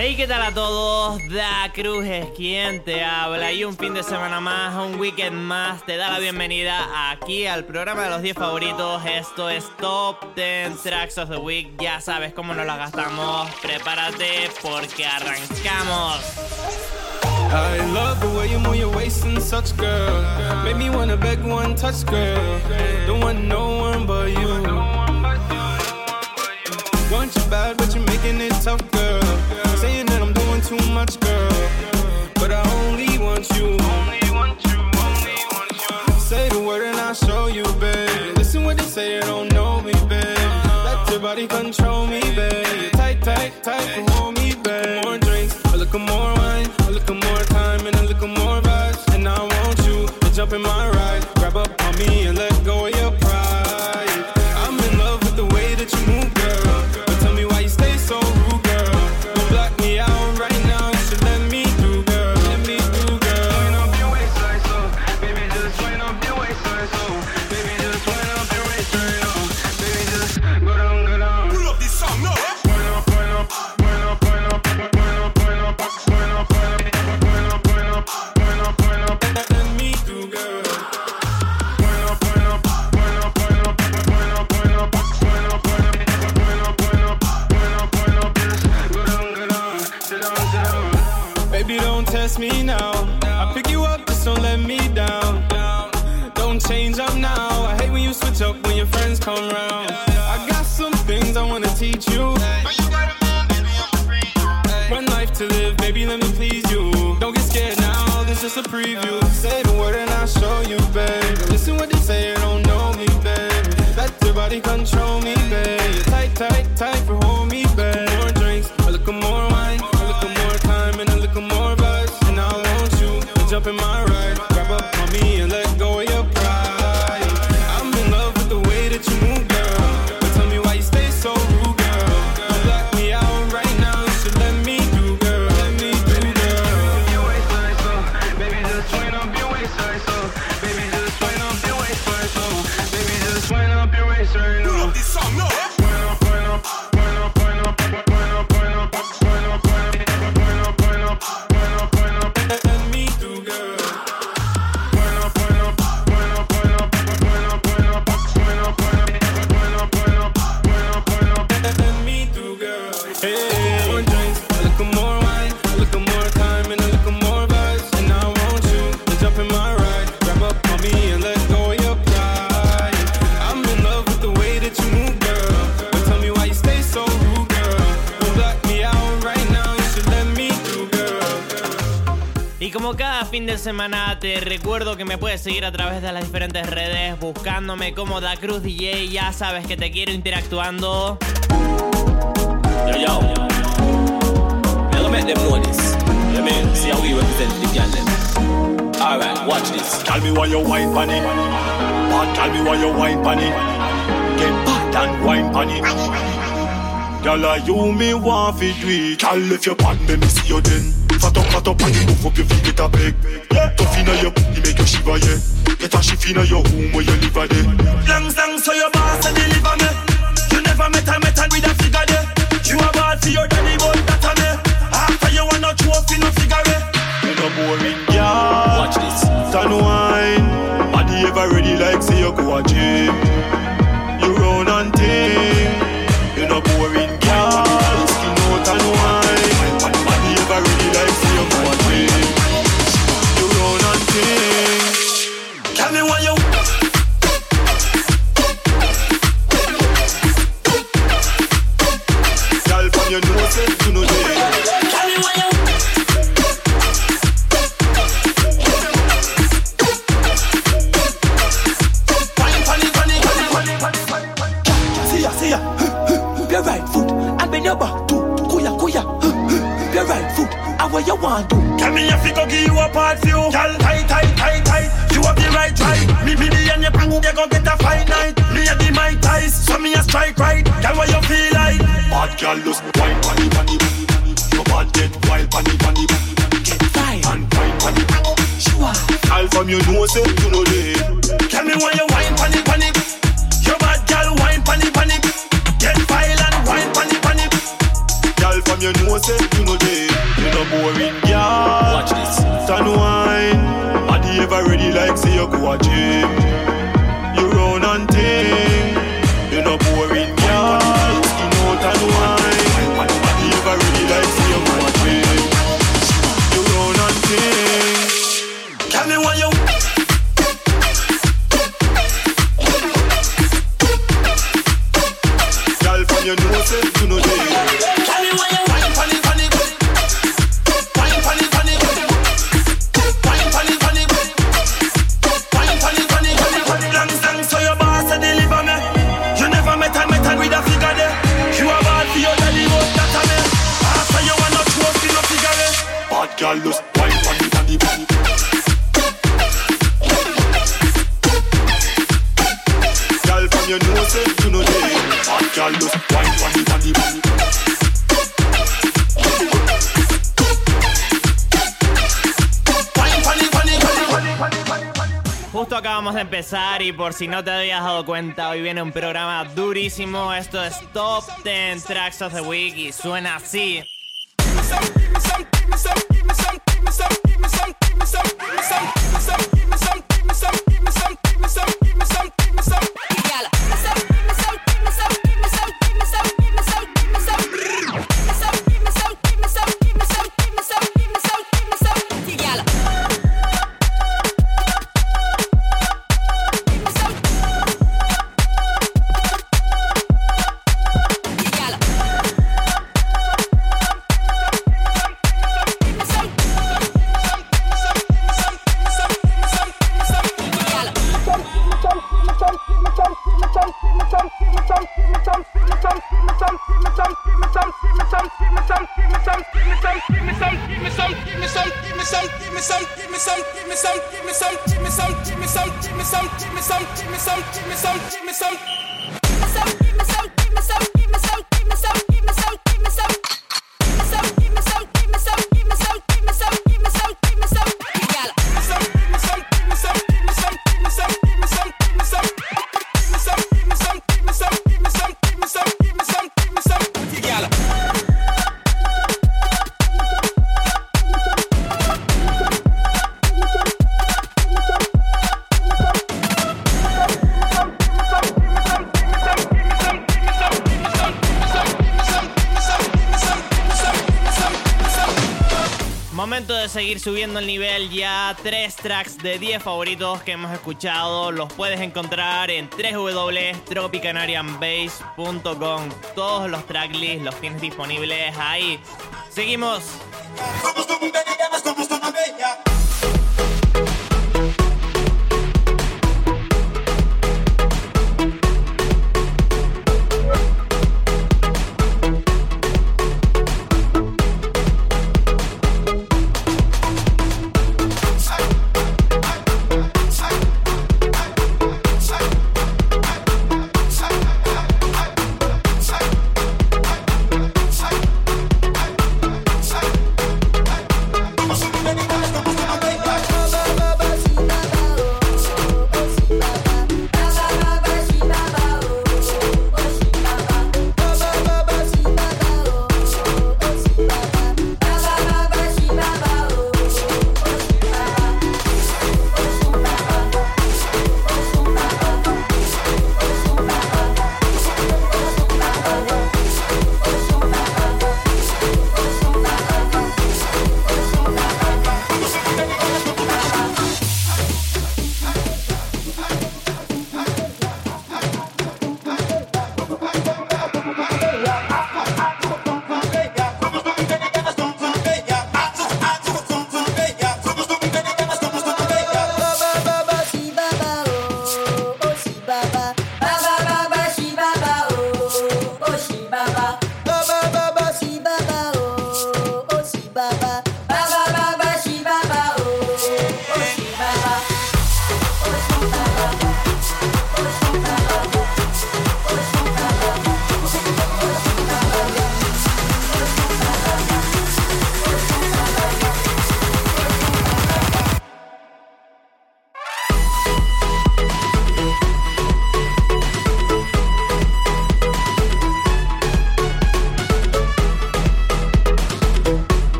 Hey, ¿qué tal a todos? Da Cruz es quien te habla y un fin de semana más, un weekend más, te da la bienvenida aquí al programa de los 10 favoritos. Esto es Top 10 Tracks of the Week. Ya sabes cómo nos la gastamos. Prepárate porque arrancamos. I love the way you move your waist and such, girl. Make me wanna beg one touch, girl. Don't want no one but you. Want you bad, but you're making it tough, girl. Too much, girl. But I only want you. only want you Say the word and I'll show you, babe. Listen what they say, they don't know me, babe. Let your body control me, babe. Tight, tight, tight, and hold me, babe. More drinks, a little more wine, a little more time, and a little more vibes. And I want you to jump in my ride. This is a preview. Say the word and I'll show you, babe. Listen what they say, you don't know me, babe. Let your body control me, babe. Tight, tight, tight for fin de semana te recuerdo que me puedes seguir a través de las diferentes redes buscándome como Da Cruz DJ, ya sabes que te quiero interactuando. Yo, yo. Now go make them know this. You mean, see how we represent the girl them. Alright, watch this. Tell me why you wine pon it. Bad, tell me why you wine pon it. Get bad and wine pon it. Girl, are you me want fi do it? Girl, if you bad, let me see you then. Fat up, fat up, and you move up your feet, get a. Yeah, tough inna your booty, make you shiver, yeah. Get a shift inna your home where you live a day. Long song so your boss and deliver me. You never met a metal with a figure there. You a ball for your daddy, but that a me. After you want no trophy, no figure. You no boring, girl. Watch this. Tan wine, body ever ready like say you go a gym. Go get a fine night. Me a the my ties, so me a strike right. Girl, what you feel like? Bad girl just wine pon it, pon it. Your bad get wild pon it, pon it. Get fine. And wine pon it. Shua. Girl from your nose, say you know there. acabamos de empezar y por si no te habías dado cuenta, hoy viene un programa durísimo. Esto es Top 10 Tracks of the Week y suena así. subiendo el nivel ya tres tracks de 10 favoritos que hemos escuchado. Los puedes encontrar en www.tropicanarianbase.com. Todos los tracklists los tienes disponibles ahí. Seguimos.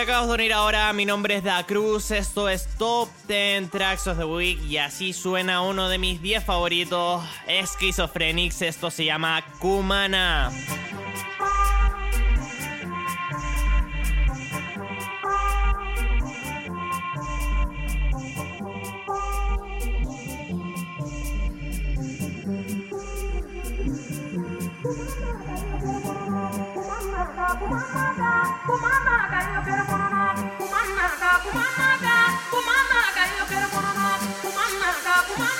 Acabas de unir ahora, mi nombre es Da Cruz, esto es Top 10 Tracks of the Week y así suena uno de mis 10 favoritos, Schizophrenics, esto se llama Kumana. Sing the man Kumanaga, Kumanaga, Kumanaga, eu quero Kumanaga, Kumanaga, Kumanaga.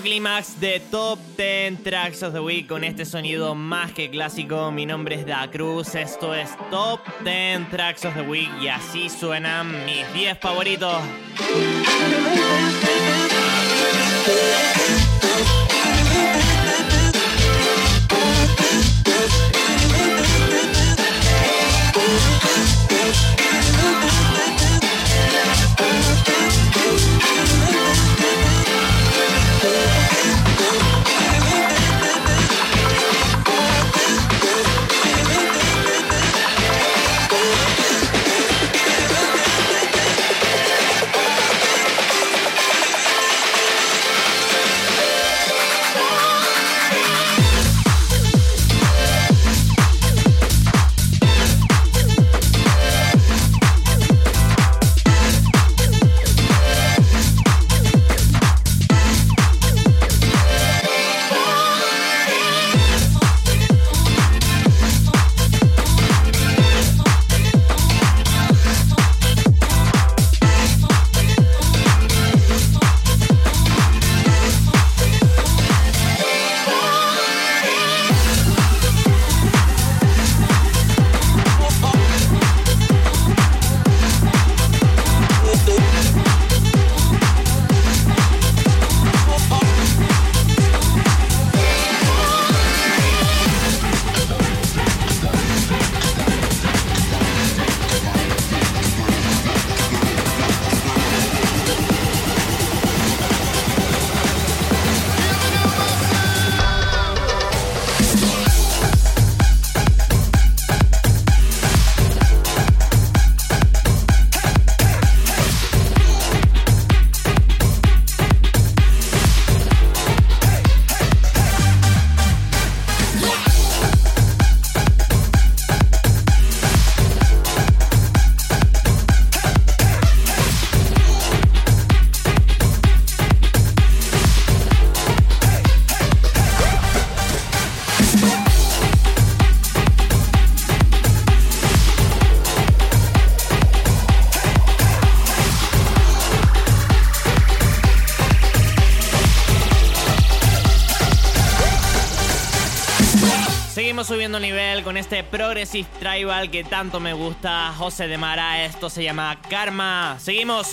Clímax de Top 10 Tracks of the Week con este sonido más que clásico. Mi nombre es Da Cruz, esto es Top 10 Tracks of the Week y así suenan mis 10 favoritos. Este Progressive Tribal que tanto me gusta. José de Mara, esto se llama Karma. Seguimos.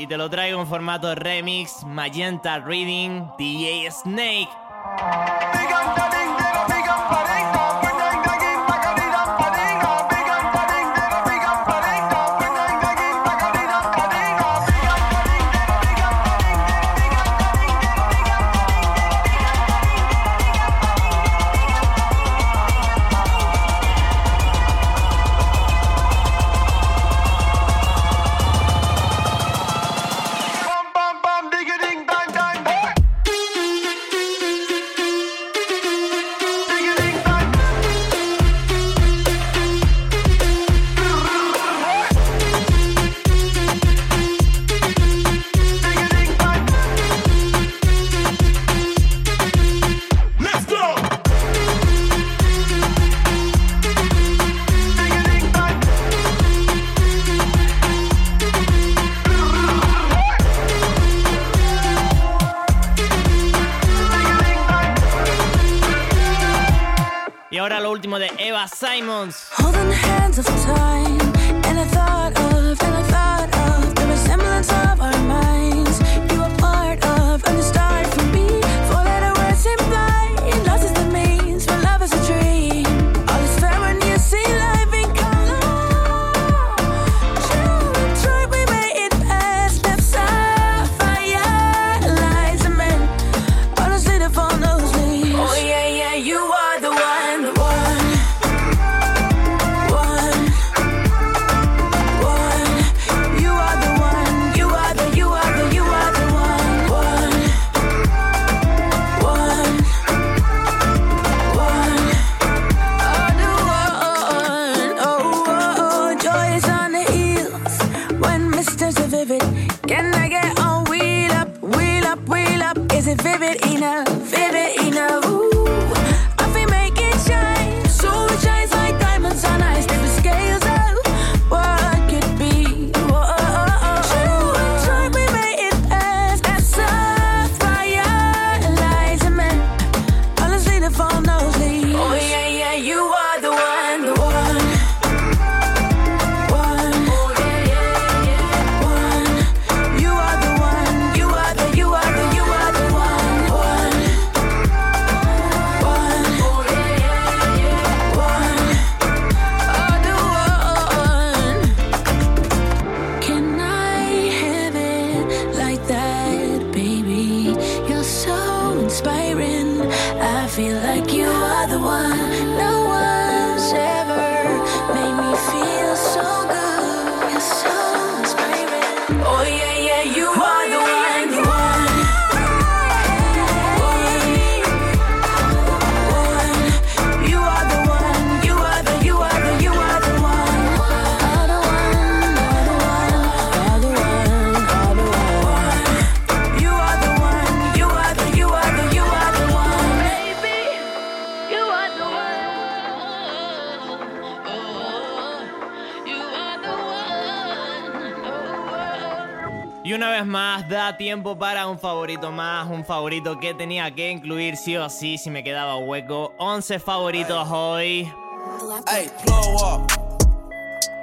Y te lo traigo en formato remix, Magenta Reading, DJ Snake. Ahora lo último de Eva Simons. Tiempo para un favorito más, un favorito que tenía que incluir sí o sí si me quedaba hueco. 11 favoritos hoy. Hey, walk.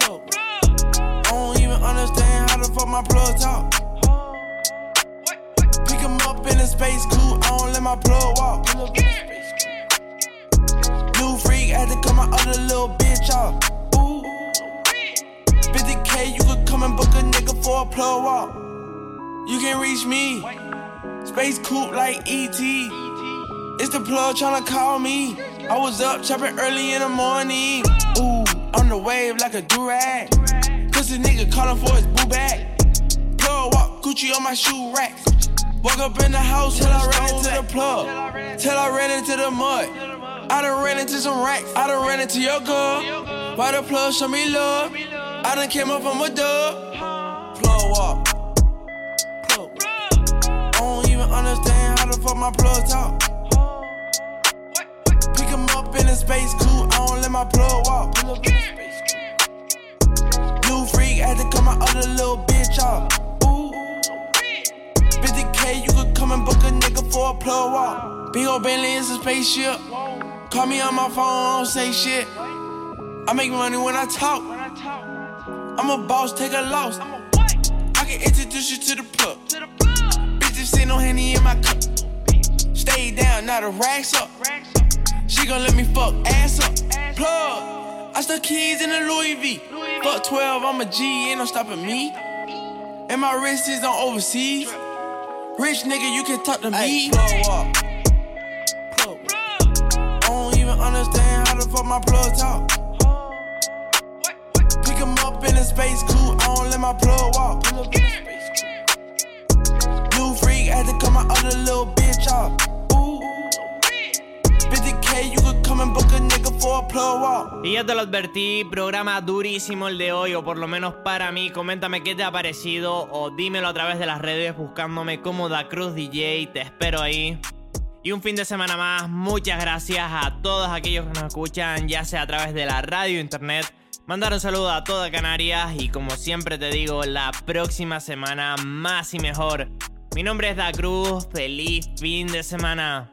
Plug. I don't even understand how the fuck my plug talk. Pick him up in a space coupe, I don't let my plug walk. New freak had to cut my other little bitch off. Ooh. 50k, you could come and book a nigga for a plug walk. You can reach me. Space coupe like ET. It's the plug tryna call me. I was up chopping early in the morning. Ooh, on the wave like a durag. Pussy nigga calling for his boo bag. Plug walk, Gucci on my shoe rack. Woke up in the house till I ran into the plug. Till I ran into the mud. I done ran into some racks. I done ran into your girl. Why the plug show me love? I done came up from a dub. Plug walk. How the fuck my plug talk. Pick him up in a space coupe, I don't let my plug walk. New freak had to cut my other little bitch off. Ooh. 50k, you could come and book a nigga for a plug walk. Big ol' Bentley is a spaceship. Call me on my phone, I don't say shit. I make money when I talk. I'm a boss, take a loss. I can introduce you to the plug. Bitches say no henny in my cup. Stay down, now the racks up. She gon' let me fuck ass up. Plug. I stuck keys in the Louis V. Fuck 12, I'm a G, ain't no stopping me. And my wrist is on overseas. Rich nigga, you can talk to me. Plug up. Plug. I don't even understand how the fuck my plug talk. Pick him up in a space coupe, I don't let my plug walk. New freak had to cut my other little bitch off. Y ya te lo advertí, programa durísimo el de hoy, o por lo menos para mí. Coméntame qué te ha parecido, o dímelo a través de las redes buscándome como Da Cruz DJ. Te espero ahí. Y un fin de semana más, muchas gracias a todos aquellos que nos escuchan, ya sea a través de la radio, internet. Mandar un saludo a toda Canarias y como siempre te digo, la próxima semana más y mejor. Mi nombre es Da Cruz, feliz fin de semana.